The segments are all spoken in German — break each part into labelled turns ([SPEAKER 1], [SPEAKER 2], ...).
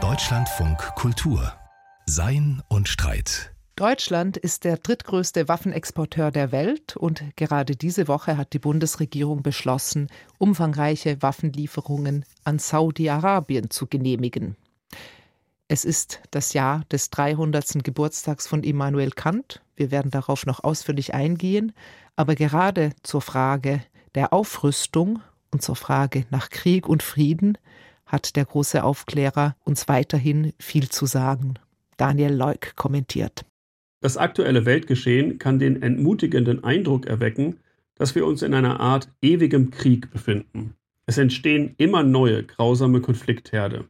[SPEAKER 1] Deutschlandfunk Kultur Sein und Streit
[SPEAKER 2] Deutschland ist der drittgrößte Waffenexporteur der Welt und gerade diese Woche hat die Bundesregierung beschlossen, umfangreiche Waffenlieferungen an Saudi-Arabien zu genehmigen. Es ist das Jahr des 300. Geburtstags von Immanuel Kant. Wir werden darauf noch ausführlich eingehen. Aber gerade zur Frage der Aufrüstung und zur Frage nach Krieg und Frieden hat der große Aufklärer uns weiterhin viel zu sagen. Daniel Leuk kommentiert.
[SPEAKER 3] Das aktuelle Weltgeschehen kann den entmutigenden Eindruck erwecken, dass wir uns in einer Art ewigem Krieg befinden. Es entstehen immer neue grausame Konfliktherde.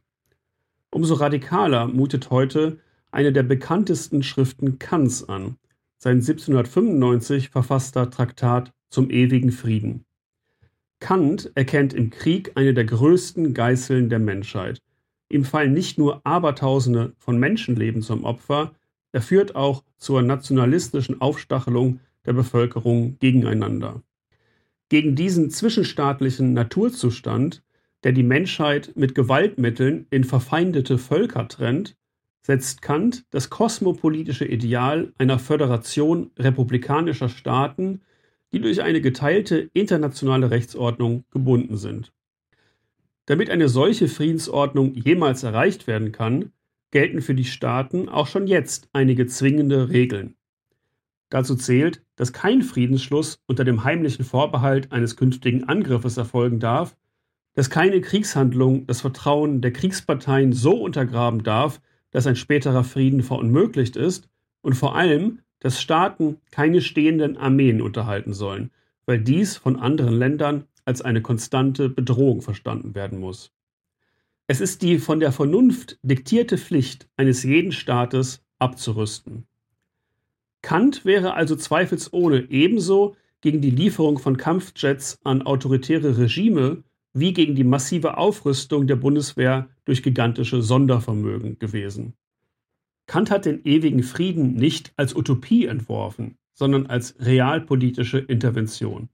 [SPEAKER 3] Umso radikaler mutet heute eine der bekanntesten Schriften Kants an, sein 1795 verfasster Traktat zum ewigen Frieden. Kant erkennt im Krieg eine der größten Geißeln der Menschheit. Ihm fallen nicht nur Abertausende von Menschenleben zum Opfer, er führt auch zur nationalistischen Aufstachelung der Bevölkerung gegeneinander. Gegen diesen zwischenstaatlichen Naturzustand, der die Menschheit mit Gewaltmitteln in verfeindete Völker trennt, setzt Kant das kosmopolitische Ideal einer Föderation republikanischer Staaten, die durch eine geteilte internationale Rechtsordnung gebunden sind. Damit eine solche Friedensordnung jemals erreicht werden kann, gelten für die Staaten auch schon jetzt einige zwingende Regeln. Dazu zählt, dass kein Friedensschluss unter dem heimlichen Vorbehalt eines künftigen Angriffes erfolgen darf, dass keine Kriegshandlung das Vertrauen der Kriegsparteien so untergraben darf, dass ein späterer Frieden verunmöglicht ist und vor allem, dass Staaten keine stehenden Armeen unterhalten sollen, weil dies von anderen Ländern als eine konstante Bedrohung verstanden werden muss. Es ist die von der Vernunft diktierte Pflicht eines jeden Staates abzurüsten. Kant wäre also zweifelsohne ebenso gegen die Lieferung von Kampfjets an autoritäre Regime wie gegen die massive Aufrüstung der Bundeswehr durch gigantische Sondervermögen gewesen. Kant hat den ewigen Frieden nicht als Utopie entworfen, sondern als realpolitische Intervention.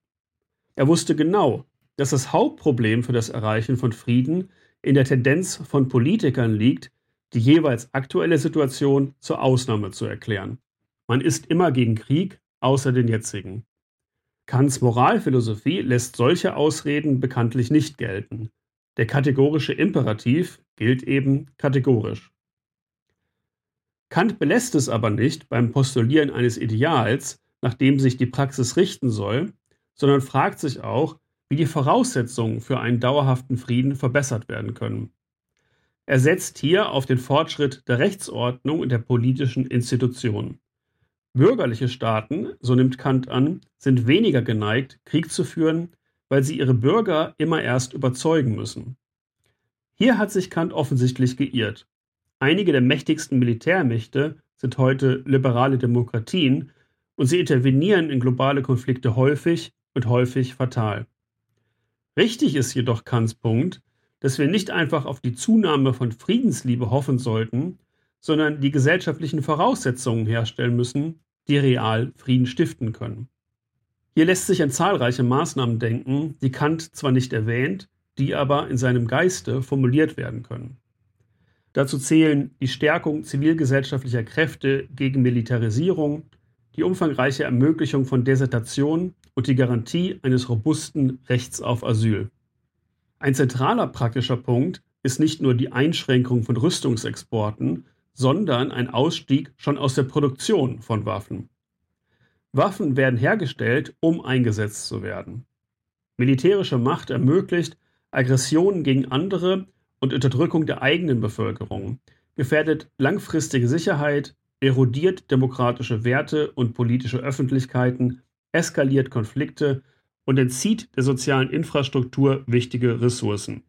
[SPEAKER 3] Er wusste genau, dass das Hauptproblem für das Erreichen von Frieden in der Tendenz von Politikern liegt, die jeweils aktuelle Situation zur Ausnahme zu erklären. Man ist immer gegen Krieg, außer den jetzigen. Kants Moralphilosophie lässt solche Ausreden bekanntlich nicht gelten. Der kategorische Imperativ gilt eben kategorisch. Kant belässt es aber nicht beim Postulieren eines Ideals, nach dem sich die Praxis richten soll, sondern fragt sich auch, wie die Voraussetzungen für einen dauerhaften Frieden verbessert werden können. Er setzt hier auf den Fortschritt der Rechtsordnung und der politischen Institutionen. Bürgerliche Staaten, so nimmt Kant an, sind weniger geneigt, Krieg zu führen, weil sie ihre Bürger immer erst überzeugen müssen. Hier hat sich Kant offensichtlich geirrt. Einige der mächtigsten Militärmächte sind heute liberale Demokratien und sie intervenieren in globale Konflikte häufig und häufig fatal. Richtig ist jedoch Kants Punkt, dass wir nicht einfach auf die Zunahme von Friedensliebe hoffen sollten, sondern die gesellschaftlichen Voraussetzungen herstellen müssen, die real Frieden stiften können. Hier lässt sich an zahlreiche Maßnahmen denken, die Kant zwar nicht erwähnt, die aber in seinem Geiste formuliert werden können. Dazu zählen die Stärkung zivilgesellschaftlicher Kräfte gegen Militarisierung, die umfangreiche Ermöglichung von Desertation und die Garantie eines robusten Rechts auf Asyl. Ein zentraler praktischer Punkt ist nicht nur die Einschränkung von Rüstungsexporten, sondern ein Ausstieg schon aus der Produktion von Waffen. Waffen werden hergestellt, um eingesetzt zu werden. Militärische Macht ermöglicht Aggressionen gegen andere und Unterdrückung der eigenen Bevölkerung, gefährdet langfristige Sicherheit, erodiert demokratische Werte und politische Öffentlichkeiten eskaliert Konflikte und entzieht der sozialen Infrastruktur wichtige Ressourcen.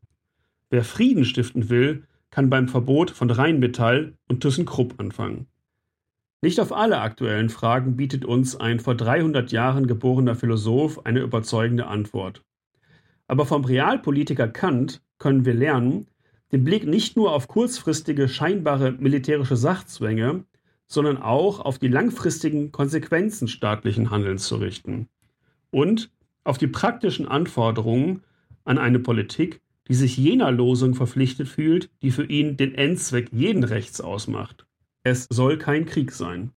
[SPEAKER 3] Wer Frieden stiften will, kann beim Verbot von Rheinmetall und ThyssenKrupp anfangen. Nicht auf alle aktuellen Fragen bietet uns ein vor 300 Jahren geborener Philosoph eine überzeugende Antwort. Aber vom Realpolitiker Kant können wir lernen, den Blick nicht nur auf kurzfristige scheinbare militärische Sachzwänge, sondern auch auf die langfristigen Konsequenzen staatlichen Handelns zu richten und auf die praktischen Anforderungen an eine Politik, die sich jener Losung verpflichtet fühlt, die für ihn den Endzweck jeden Rechts ausmacht. Es soll kein Krieg sein.